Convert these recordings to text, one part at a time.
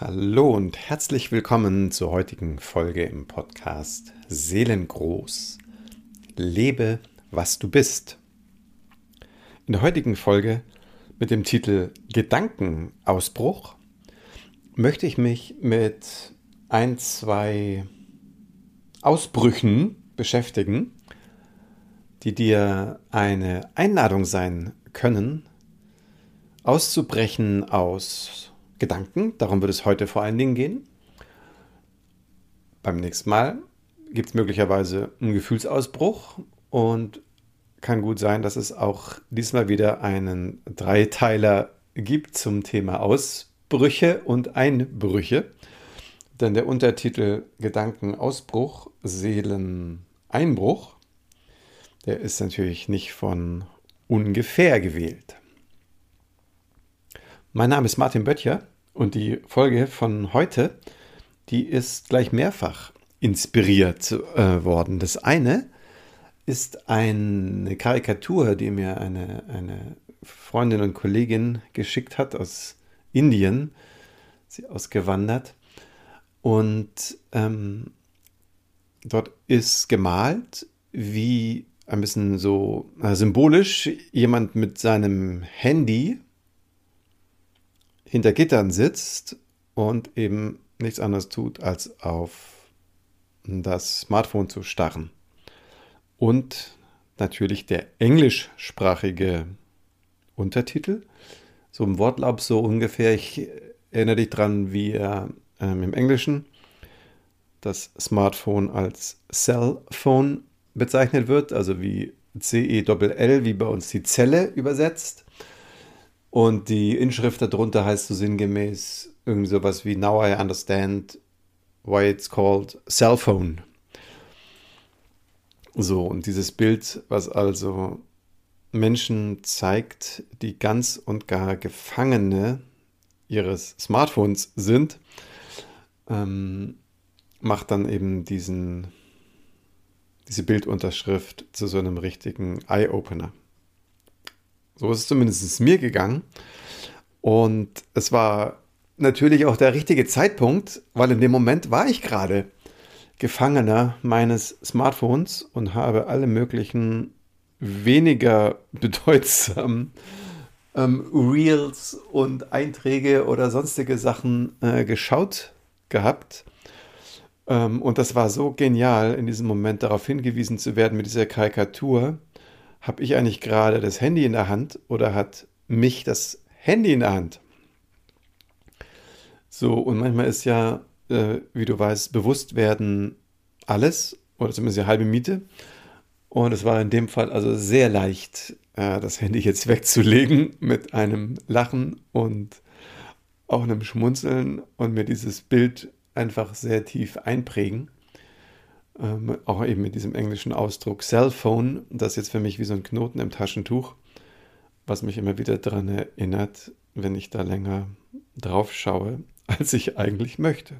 Hallo und herzlich willkommen zur heutigen Folge im Podcast Seelengroß. Lebe, was du bist. In der heutigen Folge mit dem Titel Gedankenausbruch möchte ich mich mit ein, zwei Ausbrüchen beschäftigen, die dir eine Einladung sein können, auszubrechen aus Gedanken. Darum wird es heute vor allen Dingen gehen. Beim nächsten Mal gibt es möglicherweise einen Gefühlsausbruch und kann gut sein, dass es auch diesmal wieder einen Dreiteiler gibt zum Thema Ausbrüche und Einbrüche. Denn der Untertitel Gedankenausbruch, Seeleneinbruch, der ist natürlich nicht von ungefähr gewählt. Mein Name ist Martin Böttcher und die Folge von heute, die ist gleich mehrfach inspiriert äh, worden. Das eine ist eine Karikatur, die mir eine, eine Freundin und Kollegin geschickt hat aus Indien, sie ausgewandert. Und ähm, dort ist gemalt, wie ein bisschen so äh, symbolisch jemand mit seinem Handy hinter Gittern sitzt und eben nichts anderes tut, als auf das Smartphone zu starren. Und natürlich der englischsprachige Untertitel, so im Wortlaub so ungefähr. Ich erinnere dich dran, wie er ähm, im Englischen das Smartphone als Cellphone bezeichnet wird, also wie C-E-L-L, wie bei uns die Zelle übersetzt. Und die Inschrift darunter heißt so sinngemäß irgendwie sowas wie Now I understand why it's called cell phone. So, und dieses Bild, was also Menschen zeigt, die ganz und gar Gefangene ihres Smartphones sind, ähm, macht dann eben diesen, diese Bildunterschrift zu so einem richtigen Eye-Opener. So ist es zumindest mir gegangen. Und es war natürlich auch der richtige Zeitpunkt, weil in dem Moment war ich gerade Gefangener meines Smartphones und habe alle möglichen weniger bedeutsamen ähm, Reels und Einträge oder sonstige Sachen äh, geschaut gehabt. Ähm, und das war so genial, in diesem Moment darauf hingewiesen zu werden mit dieser Karikatur, habe ich eigentlich gerade das Handy in der Hand oder hat mich das Handy in der Hand? So, und manchmal ist ja, äh, wie du weißt, bewusst werden alles oder zumindest die halbe Miete. Und es war in dem Fall also sehr leicht, äh, das Handy jetzt wegzulegen mit einem Lachen und auch einem Schmunzeln und mir dieses Bild einfach sehr tief einprägen ähm, auch eben mit diesem englischen Ausdruck Cellphone, das jetzt für mich wie so ein Knoten im Taschentuch, was mich immer wieder daran erinnert, wenn ich da länger drauf schaue, als ich eigentlich möchte.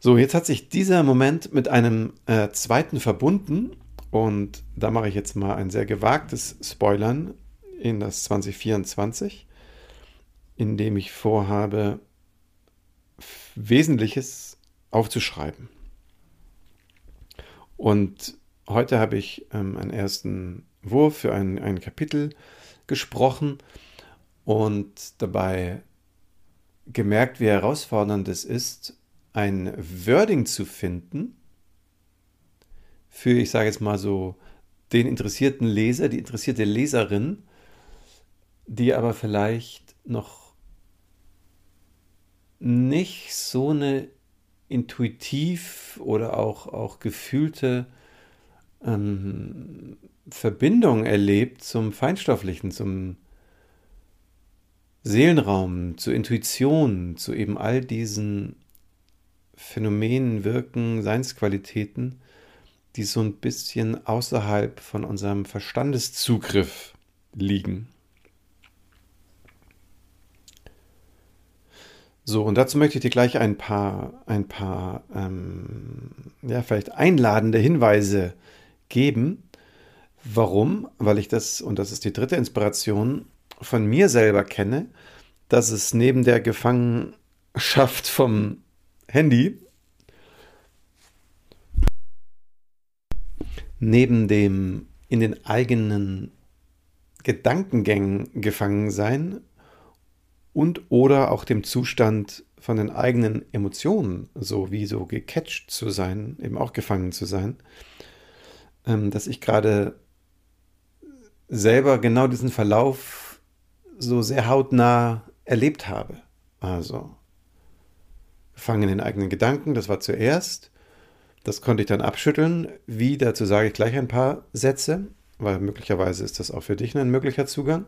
So, jetzt hat sich dieser Moment mit einem äh, zweiten verbunden und da mache ich jetzt mal ein sehr gewagtes Spoilern in das 2024, in dem ich vorhabe, Wesentliches aufzuschreiben. Und heute habe ich ähm, einen ersten Wurf für ein, ein Kapitel gesprochen und dabei gemerkt, wie herausfordernd es ist, ein Wording zu finden für, ich sage jetzt mal so, den interessierten Leser, die interessierte Leserin, die aber vielleicht noch nicht so eine intuitiv oder auch, auch gefühlte ähm, Verbindung erlebt zum Feinstofflichen, zum Seelenraum, zur Intuition, zu eben all diesen Phänomenen, Wirken, Seinsqualitäten, die so ein bisschen außerhalb von unserem Verstandeszugriff liegen. So, und dazu möchte ich dir gleich ein paar, ein paar, ähm, ja, vielleicht einladende Hinweise geben. Warum? Weil ich das, und das ist die dritte Inspiration, von mir selber kenne, dass es neben der Gefangenschaft vom Handy, neben dem in den eigenen Gedankengängen gefangen sein und oder auch dem Zustand von den eigenen Emotionen, so wie so gecatcht zu sein, eben auch gefangen zu sein, ähm, dass ich gerade selber genau diesen Verlauf so sehr hautnah erlebt habe. Also gefangen in eigenen Gedanken, das war zuerst. Das konnte ich dann abschütteln. Wie, dazu sage ich gleich ein paar Sätze, weil möglicherweise ist das auch für dich ein möglicher Zugang.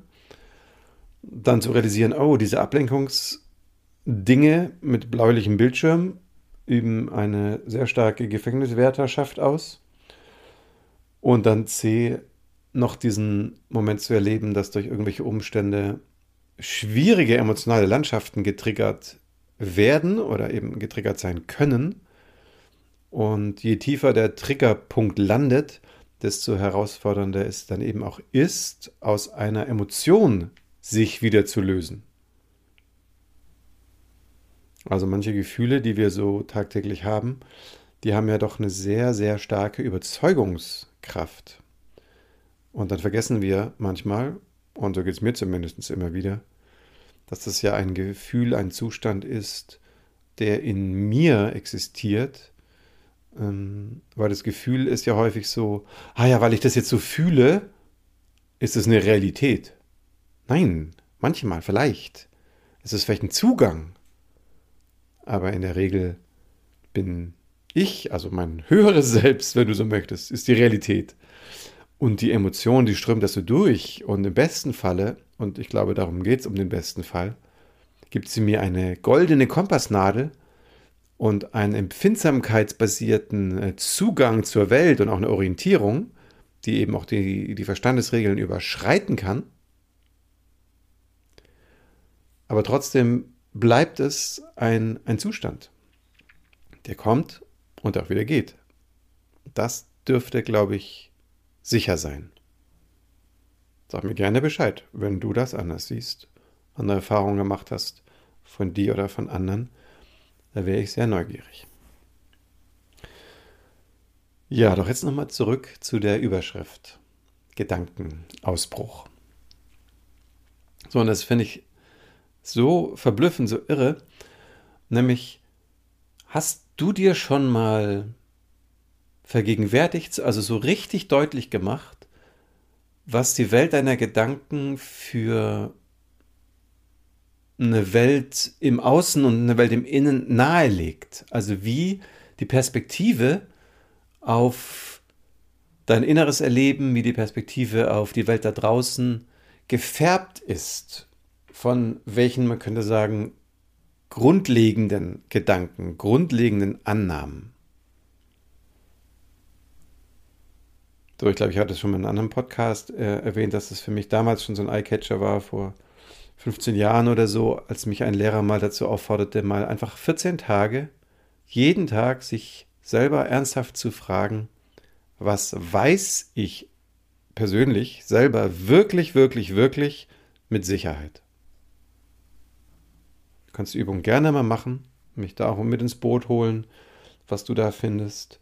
Dann zu realisieren, oh, diese Ablenkungsdinge mit bläulichem Bildschirm üben eine sehr starke Gefängniswärterschaft aus. Und dann C, noch diesen Moment zu erleben, dass durch irgendwelche Umstände schwierige emotionale Landschaften getriggert werden oder eben getriggert sein können. Und je tiefer der Triggerpunkt landet, desto herausfordernder es dann eben auch ist, aus einer Emotion sich wieder zu lösen. Also manche Gefühle, die wir so tagtäglich haben, die haben ja doch eine sehr, sehr starke Überzeugungskraft. Und dann vergessen wir manchmal, und so geht es mir zumindest immer wieder, dass das ja ein Gefühl, ein Zustand ist, der in mir existiert. Ähm, weil das Gefühl ist ja häufig so, ah ja, weil ich das jetzt so fühle, ist es eine Realität. Nein, manchmal, vielleicht. Es ist vielleicht ein Zugang. Aber in der Regel bin ich, also mein höheres Selbst, wenn du so möchtest, ist die Realität. Und die Emotion, die strömt das so durch. Und im besten Falle, und ich glaube, darum geht es um den besten Fall, gibt sie mir eine goldene Kompassnadel und einen empfindsamkeitsbasierten äh, Zugang zur Welt und auch eine Orientierung, die eben auch die, die Verstandesregeln überschreiten kann. Aber trotzdem bleibt es ein, ein Zustand, der kommt und auch wieder geht. Das dürfte, glaube ich, sicher sein. Sag mir gerne Bescheid, wenn du das anders siehst, andere Erfahrungen gemacht hast, von dir oder von anderen. Da wäre ich sehr neugierig. Ja, doch jetzt nochmal zurück zu der Überschrift. Gedankenausbruch. So, und das finde ich so verblüffend, so irre. Nämlich, hast du dir schon mal vergegenwärtigt, also so richtig deutlich gemacht, was die Welt deiner Gedanken für eine Welt im Außen und eine Welt im Innen nahelegt. Also wie die Perspektive auf dein inneres Erleben, wie die Perspektive auf die Welt da draußen gefärbt ist von welchen, man könnte sagen, grundlegenden Gedanken, grundlegenden Annahmen. So, ich glaube, ich hatte es schon mal in einem anderen Podcast äh, erwähnt, dass es für mich damals schon so ein Eyecatcher war, vor 15 Jahren oder so, als mich ein Lehrer mal dazu aufforderte, mal einfach 14 Tage, jeden Tag sich selber ernsthaft zu fragen, was weiß ich persönlich selber wirklich, wirklich, wirklich mit Sicherheit. Kannst die Übung gerne mal machen, mich da auch mit ins Boot holen, was du da findest.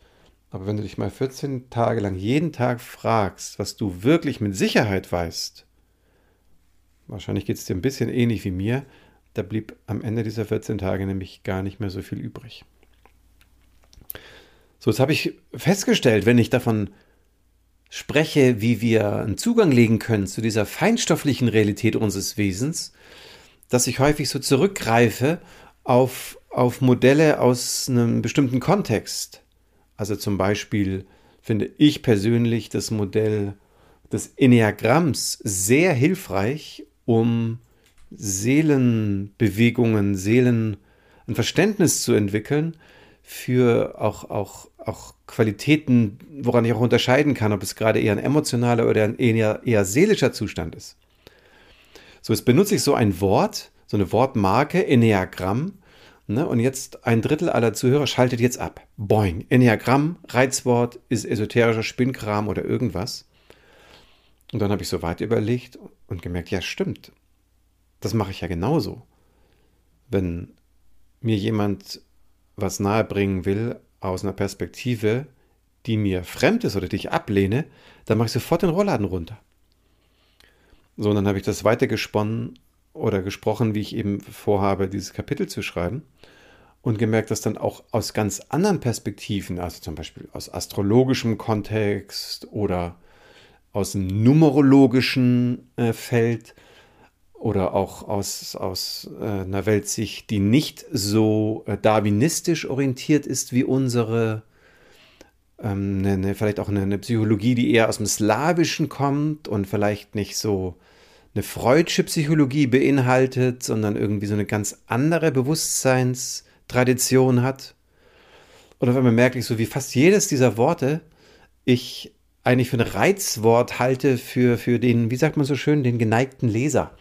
Aber wenn du dich mal 14 Tage lang jeden Tag fragst, was du wirklich mit Sicherheit weißt, wahrscheinlich geht es dir ein bisschen ähnlich wie mir, da blieb am Ende dieser 14 Tage nämlich gar nicht mehr so viel übrig. So, jetzt habe ich festgestellt, wenn ich davon spreche, wie wir einen Zugang legen können zu dieser feinstofflichen Realität unseres Wesens, dass ich häufig so zurückgreife auf, auf Modelle aus einem bestimmten Kontext. Also zum Beispiel finde ich persönlich das Modell des Enneagramms sehr hilfreich, um Seelenbewegungen, Seelen, ein Verständnis zu entwickeln für auch, auch, auch Qualitäten, woran ich auch unterscheiden kann, ob es gerade eher ein emotionaler oder ein eher, eher seelischer Zustand ist. So, jetzt benutze ich so ein Wort, so eine Wortmarke, Enneagramm, Ne? Und jetzt ein Drittel aller Zuhörer schaltet jetzt ab. Boing. Enneagramm, Reizwort, ist esoterischer Spinnkram oder irgendwas. Und dann habe ich so weit überlegt und gemerkt, ja, stimmt. Das mache ich ja genauso. wenn mir jemand was nahebringen will aus einer Perspektive, die mir fremd ist oder die ich ablehne, dann mache ich sofort den Rollladen runter. So, und dann habe ich das weitergesponnen oder gesprochen, wie ich eben vorhabe, dieses Kapitel zu schreiben. Und gemerkt, dass dann auch aus ganz anderen Perspektiven, also zum Beispiel aus astrologischem Kontext oder aus dem numerologischen äh, Feld oder auch aus, aus äh, einer Weltsicht, die nicht so äh, darwinistisch orientiert ist wie unsere, ähm, eine, eine, vielleicht auch eine, eine, Psychologie, die eher aus dem Slawischen kommt und vielleicht nicht so eine freudsche Psychologie beinhaltet, sondern irgendwie so eine ganz andere Bewusstseinstradition hat. Oder wenn man merkt, so wie fast jedes dieser Worte ich eigentlich für ein Reizwort halte für, für den, wie sagt man so schön, den geneigten Leser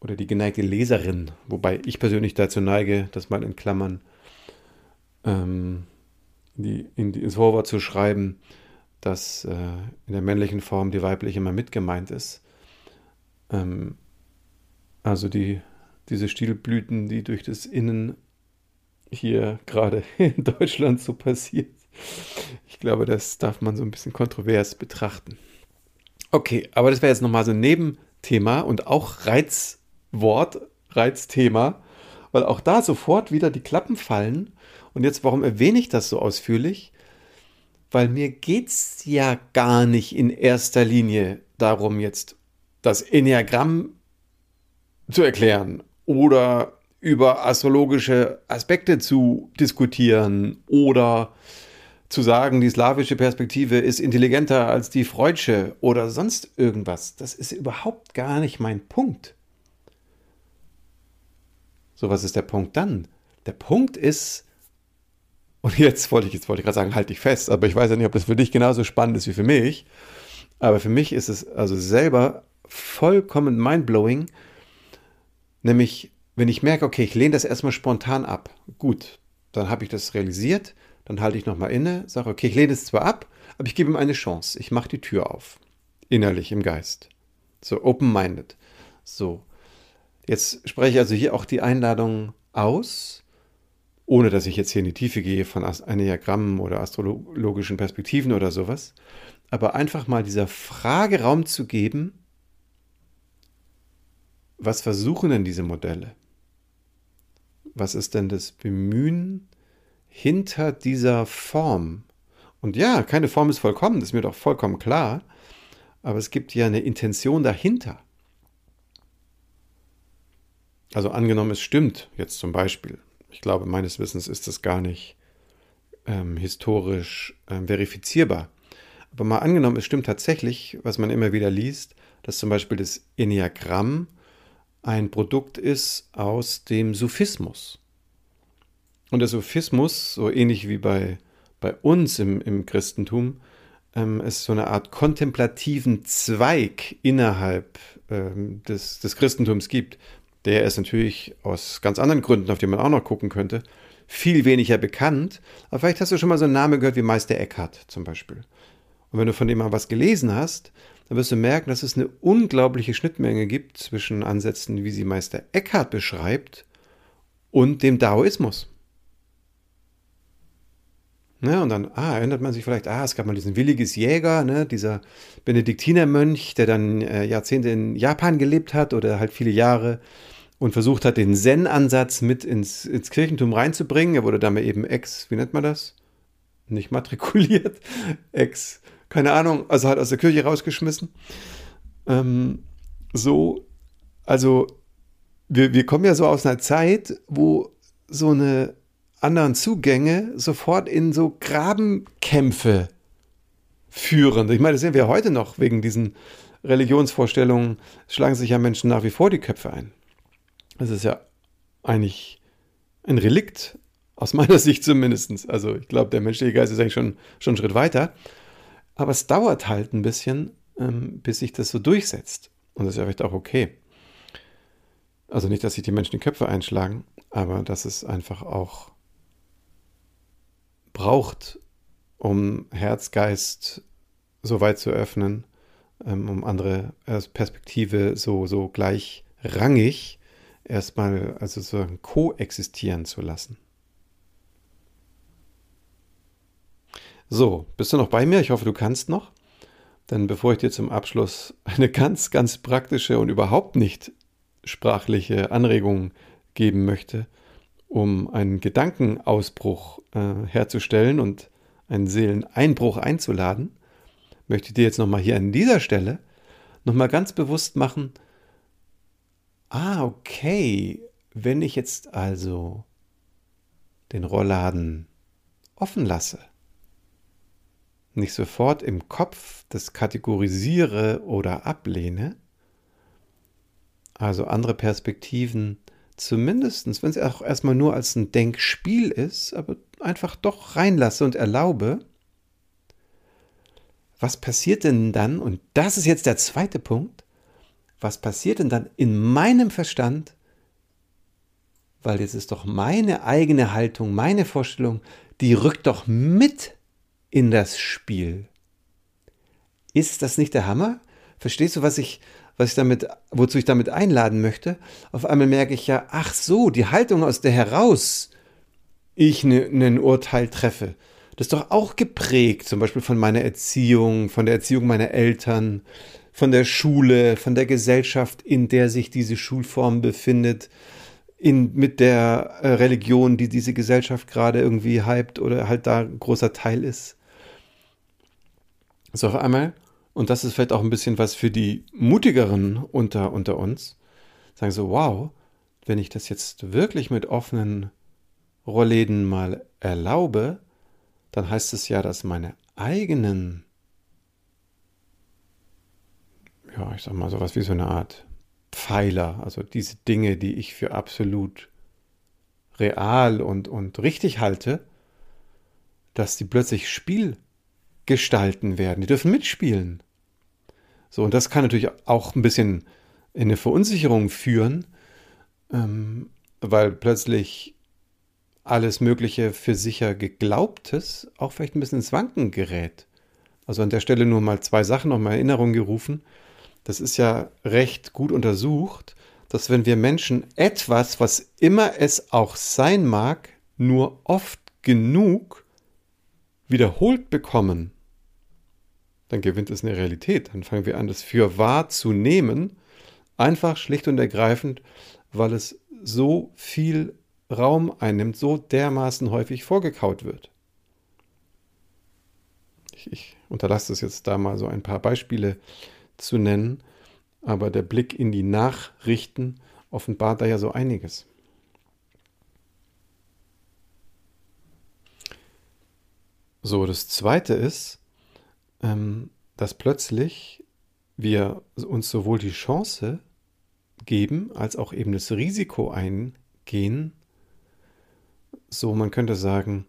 oder die geneigte Leserin. Wobei ich persönlich dazu neige, das mal in Klammern ähm, die, in die, ins Vorwort zu schreiben, dass äh, in der männlichen Form die weibliche immer mit gemeint ist. Ähm, also die, diese Stielblüten, die durch das Innen hier gerade in Deutschland so passiert. Ich glaube, das darf man so ein bisschen kontrovers betrachten. Okay, aber das wäre jetzt nochmal so ein Nebenthema und auch Reizwort, Reizthema, weil auch da sofort wieder die Klappen fallen. Und jetzt, warum erwähne ich das so ausführlich? Weil mir geht es ja gar nicht in erster Linie darum, jetzt das Enneagramm zu erklären oder über astrologische Aspekte zu diskutieren oder zu sagen, die slawische Perspektive ist intelligenter als die freudsche oder sonst irgendwas. Das ist überhaupt gar nicht mein Punkt. So, was ist der Punkt dann? Der Punkt ist, und jetzt wollte ich, jetzt wollte ich gerade sagen, halt dich fest, aber ich weiß ja nicht, ob das für dich genauso spannend ist wie für mich. Aber für mich ist es also selber vollkommen mindblowing. Nämlich, wenn ich merke, okay, ich lehne das erstmal spontan ab. Gut, dann habe ich das realisiert, dann halte ich nochmal inne, sage, okay, ich lehne es zwar ab, aber ich gebe ihm eine Chance. Ich mache die Tür auf. Innerlich, im Geist. So, open-minded. So. Jetzt spreche ich also hier auch die Einladung aus, ohne dass ich jetzt hier in die Tiefe gehe von Enneagrammen oder astrologischen Perspektiven oder sowas, aber einfach mal dieser Frage Raum zu geben, was versuchen denn diese Modelle? Was ist denn das Bemühen hinter dieser Form? Und ja, keine Form ist vollkommen, das ist mir doch vollkommen klar, aber es gibt ja eine Intention dahinter. Also angenommen, es stimmt jetzt zum Beispiel. Ich glaube, meines Wissens ist das gar nicht ähm, historisch ähm, verifizierbar. Aber mal angenommen, es stimmt tatsächlich, was man immer wieder liest, dass zum Beispiel das Enneagramm ein Produkt ist aus dem Sufismus. Und der Sufismus, so ähnlich wie bei, bei uns im, im Christentum, ähm, es so eine Art kontemplativen Zweig innerhalb ähm, des, des Christentums gibt. Der ist natürlich aus ganz anderen Gründen, auf die man auch noch gucken könnte, viel weniger bekannt. Aber vielleicht hast du schon mal so einen Namen gehört wie Meister Eckhart zum Beispiel. Und wenn du von dem mal was gelesen hast, dann wirst du merken, dass es eine unglaubliche Schnittmenge gibt zwischen Ansätzen, wie sie Meister Eckhart beschreibt, und dem Daoismus. Ne, und dann ah, erinnert man sich vielleicht, ah, es gab mal diesen Williges Jäger, ne, dieser Benediktinermönch, der dann äh, Jahrzehnte in Japan gelebt hat oder halt viele Jahre und versucht hat, den Zen-Ansatz mit ins, ins Kirchentum reinzubringen. Er wurde damit eben ex, wie nennt man das? Nicht matrikuliert, ex keine Ahnung, also halt aus der Kirche rausgeschmissen. Ähm, so, also wir, wir kommen ja so aus einer Zeit, wo so eine anderen Zugänge sofort in so Grabenkämpfe führen. Ich meine, das sehen wir heute noch wegen diesen Religionsvorstellungen, schlagen sich ja Menschen nach wie vor die Köpfe ein. Das ist ja eigentlich ein Relikt, aus meiner Sicht zumindest. Also ich glaube, der menschliche Geist ist eigentlich schon, schon einen Schritt weiter. Aber es dauert halt ein bisschen, ähm, bis sich das so durchsetzt. Und das ist ja vielleicht auch okay. Also nicht, dass sich die Menschen die Köpfe einschlagen, aber dass es einfach auch braucht, um Herz, Geist so weit zu öffnen, ähm, um andere Perspektive so, so gleichrangig erstmal also so koexistieren zu lassen. So, bist du noch bei mir? Ich hoffe, du kannst noch. Denn bevor ich dir zum Abschluss eine ganz, ganz praktische und überhaupt nicht sprachliche Anregung geben möchte, um einen Gedankenausbruch äh, herzustellen und einen Seeleneinbruch einzuladen, möchte ich dir jetzt nochmal hier an dieser Stelle nochmal ganz bewusst machen, ah, okay, wenn ich jetzt also den Rollladen offen lasse, nicht sofort im Kopf das kategorisiere oder ablehne, also andere Perspektiven zumindest, wenn es auch erstmal nur als ein Denkspiel ist, aber einfach doch reinlasse und erlaube, was passiert denn dann, und das ist jetzt der zweite Punkt, was passiert denn dann in meinem Verstand, weil jetzt ist doch meine eigene Haltung, meine Vorstellung, die rückt doch mit in das Spiel. Ist das nicht der Hammer? Verstehst du, was ich, was ich damit, wozu ich damit einladen möchte? Auf einmal merke ich ja, ach so, die Haltung, aus der heraus ich ne, ein Urteil treffe, das ist doch auch geprägt, zum Beispiel von meiner Erziehung, von der Erziehung meiner Eltern, von der Schule, von der Gesellschaft, in der sich diese Schulform befindet, in, mit der äh, Religion, die diese Gesellschaft gerade irgendwie hypt oder halt da ein großer Teil ist. So auf einmal, und das ist vielleicht auch ein bisschen was für die Mutigeren unter, unter uns, sagen so, wow, wenn ich das jetzt wirklich mit offenen Rollläden mal erlaube, dann heißt es ja, dass meine eigenen, ja, ich sag mal sowas wie so eine Art Pfeiler, also diese Dinge, die ich für absolut real und, und richtig halte, dass die plötzlich Spiel gestalten werden. Die dürfen mitspielen. So, und das kann natürlich auch ein bisschen in eine Verunsicherung führen, ähm, weil plötzlich alles Mögliche für sicher Geglaubtes auch vielleicht ein bisschen ins Wanken gerät. Also an der Stelle nur mal zwei Sachen nochmal Erinnerung gerufen. Das ist ja recht gut untersucht, dass wenn wir Menschen etwas, was immer es auch sein mag, nur oft genug wiederholt bekommen, dann gewinnt es eine Realität. Dann fangen wir an, das für wahr zu nehmen, einfach schlicht und ergreifend, weil es so viel Raum einnimmt, so dermaßen häufig vorgekaut wird. Ich, ich unterlasse es jetzt da mal so ein paar Beispiele zu nennen, aber der Blick in die Nachrichten offenbart da ja so einiges. So, das zweite ist, dass plötzlich wir uns sowohl die Chance geben, als auch eben das Risiko eingehen, so man könnte sagen,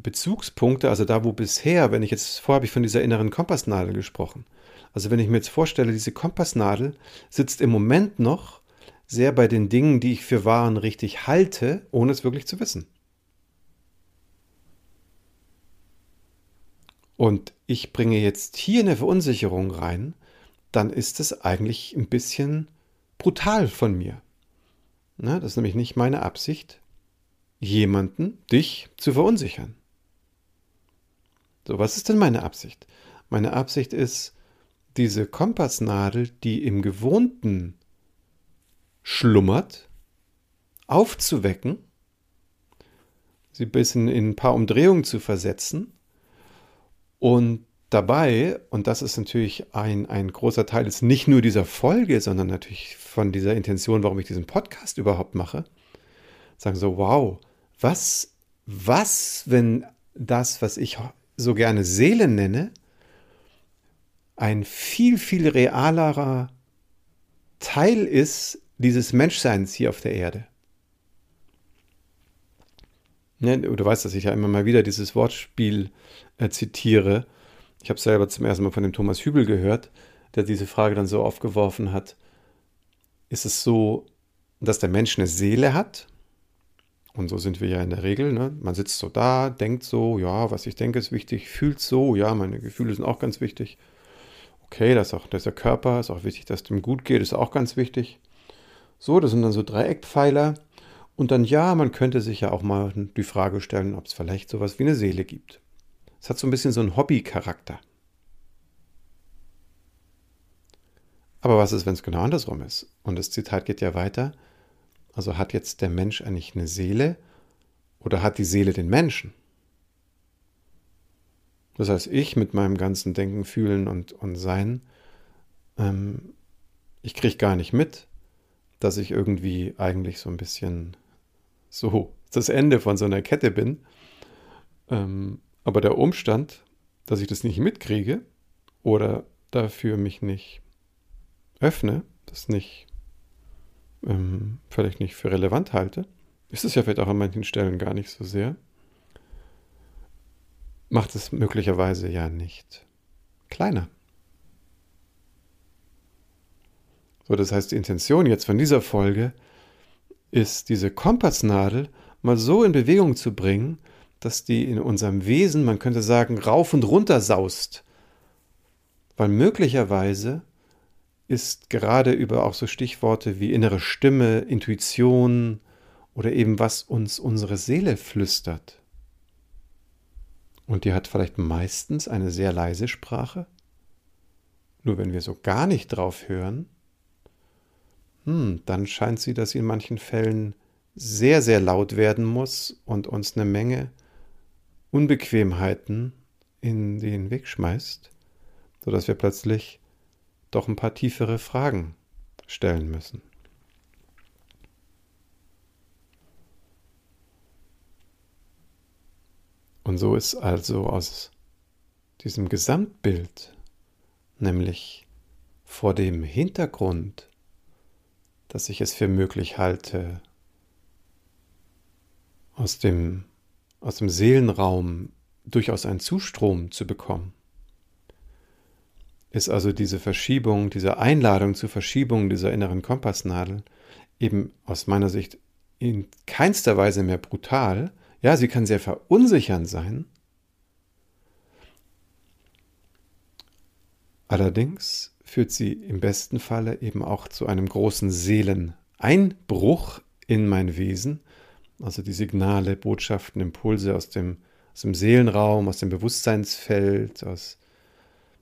Bezugspunkte, also da, wo bisher, wenn ich jetzt, vorher habe ich von dieser inneren Kompassnadel gesprochen. Also wenn ich mir jetzt vorstelle, diese Kompassnadel sitzt im Moment noch sehr bei den Dingen, die ich für wahr und richtig halte, ohne es wirklich zu wissen. Und ich bringe jetzt hier eine Verunsicherung rein, dann ist es eigentlich ein bisschen brutal von mir. Na, das ist nämlich nicht meine Absicht, jemanden, dich zu verunsichern. So, was ist denn meine Absicht? Meine Absicht ist, diese Kompassnadel, die im Gewohnten schlummert, aufzuwecken, sie ein bisschen in ein paar Umdrehungen zu versetzen und dabei, und das ist natürlich ein, ein großer Teil, ist nicht nur dieser Folge, sondern natürlich von dieser Intention, warum ich diesen Podcast überhaupt mache, sagen so, wow, was, was, wenn das, was ich so gerne Seele nenne, ein viel, viel realerer Teil ist dieses Menschseins hier auf der Erde. Ne, du weißt, dass ich ja immer mal wieder dieses Wortspiel äh, zitiere. Ich habe selber zum ersten Mal von dem Thomas Hübel gehört, der diese Frage dann so aufgeworfen hat. Ist es so, dass der Mensch eine Seele hat? Und so sind wir ja in der Regel. Ne? Man sitzt so da, denkt so, ja, was ich denke ist wichtig, fühlt so, ja, meine Gefühle sind auch ganz wichtig. Okay, das ist auch der Körper, ist auch wichtig, dass es dem gut geht, ist auch ganz wichtig. So, das sind dann so Dreieckpfeiler. Und dann ja, man könnte sich ja auch mal die Frage stellen, ob es vielleicht sowas wie eine Seele gibt. Es hat so ein bisschen so einen Hobby-Charakter. Aber was ist, wenn es genau andersrum ist? Und das Zitat geht ja weiter. Also hat jetzt der Mensch eigentlich eine Seele oder hat die Seele den Menschen? Das heißt, ich mit meinem ganzen Denken, Fühlen und, und Sein, ähm, ich kriege gar nicht mit, dass ich irgendwie eigentlich so ein bisschen so das Ende von so einer Kette bin. Ähm, aber der Umstand, dass ich das nicht mitkriege oder dafür mich nicht öffne, das nicht ähm, vielleicht nicht für relevant halte, ist es ja vielleicht auch an manchen Stellen gar nicht so sehr, macht es möglicherweise ja nicht kleiner. So, das heißt, die Intention jetzt von dieser Folge ist, diese Kompassnadel mal so in Bewegung zu bringen, dass die in unserem Wesen, man könnte sagen, rauf und runter saust. Weil möglicherweise ist gerade über auch so Stichworte wie innere Stimme, Intuition oder eben was uns unsere Seele flüstert. Und die hat vielleicht meistens eine sehr leise Sprache. Nur wenn wir so gar nicht drauf hören, hm, dann scheint sie, dass sie in manchen Fällen sehr, sehr laut werden muss und uns eine Menge Unbequemheiten in den Weg schmeißt, sodass wir plötzlich doch ein paar tiefere Fragen stellen müssen. Und so ist also aus diesem Gesamtbild, nämlich vor dem Hintergrund, dass ich es für möglich halte, aus dem, aus dem Seelenraum durchaus einen Zustrom zu bekommen, ist also diese Verschiebung, diese Einladung zur Verschiebung dieser inneren Kompassnadel eben aus meiner Sicht in keinster Weise mehr brutal. Ja, sie kann sehr verunsichernd sein. Allerdings führt sie im besten Falle eben auch zu einem großen Seeleneinbruch in mein Wesen, also die Signale, Botschaften, Impulse aus dem, aus dem Seelenraum, aus dem Bewusstseinsfeld, aus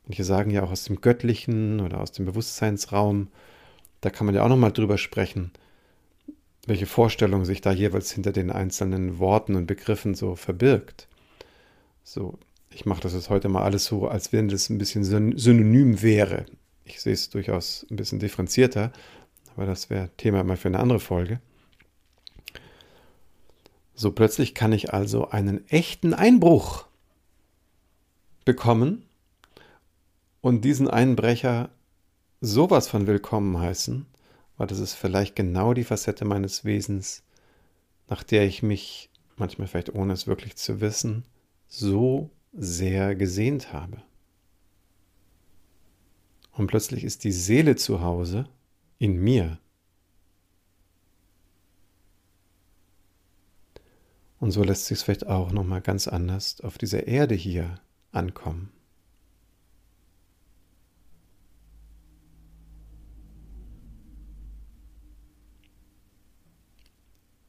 Manche sagen ja auch aus dem Göttlichen oder aus dem Bewusstseinsraum. Da kann man ja auch nochmal drüber sprechen, welche Vorstellung sich da jeweils hinter den einzelnen Worten und Begriffen so verbirgt. So, ich mache das jetzt heute mal alles so, als wenn das ein bisschen synonym wäre. Ich sehe es durchaus ein bisschen differenzierter, aber das wäre Thema mal für eine andere Folge. So plötzlich kann ich also einen echten Einbruch bekommen und diesen Einbrecher sowas von willkommen heißen, weil das ist vielleicht genau die Facette meines Wesens, nach der ich mich, manchmal vielleicht ohne es wirklich zu wissen, so sehr gesehnt habe. Und plötzlich ist die Seele zu Hause in mir. Und so lässt sich es vielleicht auch nochmal ganz anders auf dieser Erde hier ankommen.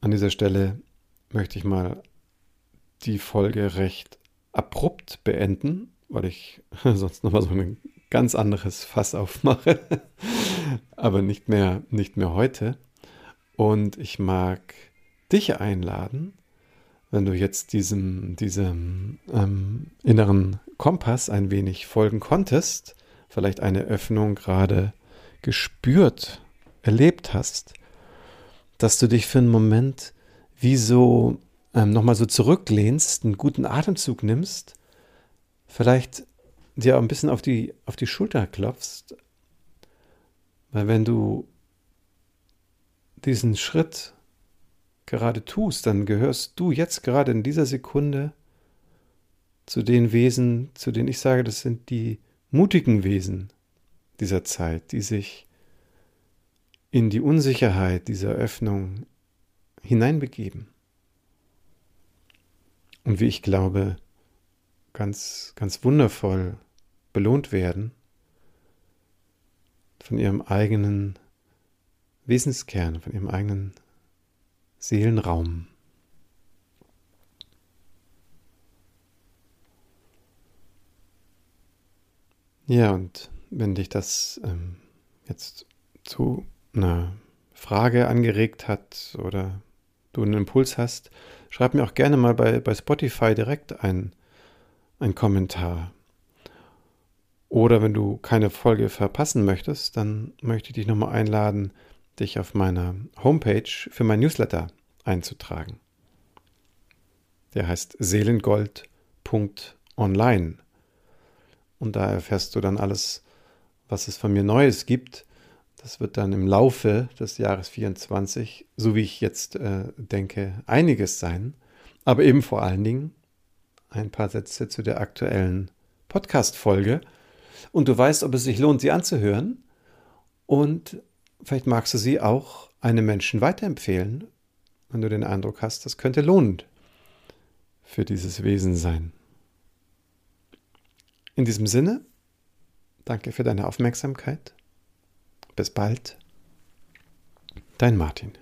An dieser Stelle möchte ich mal die Folge recht abrupt beenden, weil ich sonst nochmal so ein ganz anderes Fass aufmache. Aber nicht mehr, nicht mehr heute. Und ich mag dich einladen, wenn du jetzt diesem, diesem ähm, inneren Kompass ein wenig folgen konntest, vielleicht eine Öffnung gerade gespürt, erlebt hast, dass du dich für einen Moment wie so ähm, nochmal so zurücklehnst, einen guten Atemzug nimmst, vielleicht dir auch ein bisschen auf die, auf die Schulter klopfst, weil wenn du diesen Schritt gerade tust, dann gehörst du jetzt gerade in dieser Sekunde zu den Wesen, zu denen ich sage, das sind die mutigen Wesen dieser Zeit, die sich in die Unsicherheit dieser Öffnung hineinbegeben. Und wie ich glaube, ganz, ganz wundervoll belohnt werden von ihrem eigenen Wesenskern, von ihrem eigenen Seelenraum. Ja, und wenn dich das ähm, jetzt zu einer Frage angeregt hat oder du einen Impuls hast, schreib mir auch gerne mal bei, bei Spotify direkt ein, ein Kommentar. Oder wenn du keine Folge verpassen möchtest, dann möchte ich dich nochmal einladen, dich auf meiner Homepage für mein Newsletter einzutragen. Der heißt seelengold.online. Und da erfährst du dann alles, was es von mir Neues gibt. Das wird dann im Laufe des Jahres 24, so wie ich jetzt äh, denke, einiges sein. Aber eben vor allen Dingen ein paar Sätze zu der aktuellen Podcast-Folge. Und du weißt, ob es sich lohnt, sie anzuhören. Und vielleicht magst du sie auch einem Menschen weiterempfehlen, wenn du den Eindruck hast, das könnte lohnend für dieses Wesen sein. In diesem Sinne, danke für deine Aufmerksamkeit. Bis bald. Dein Martin.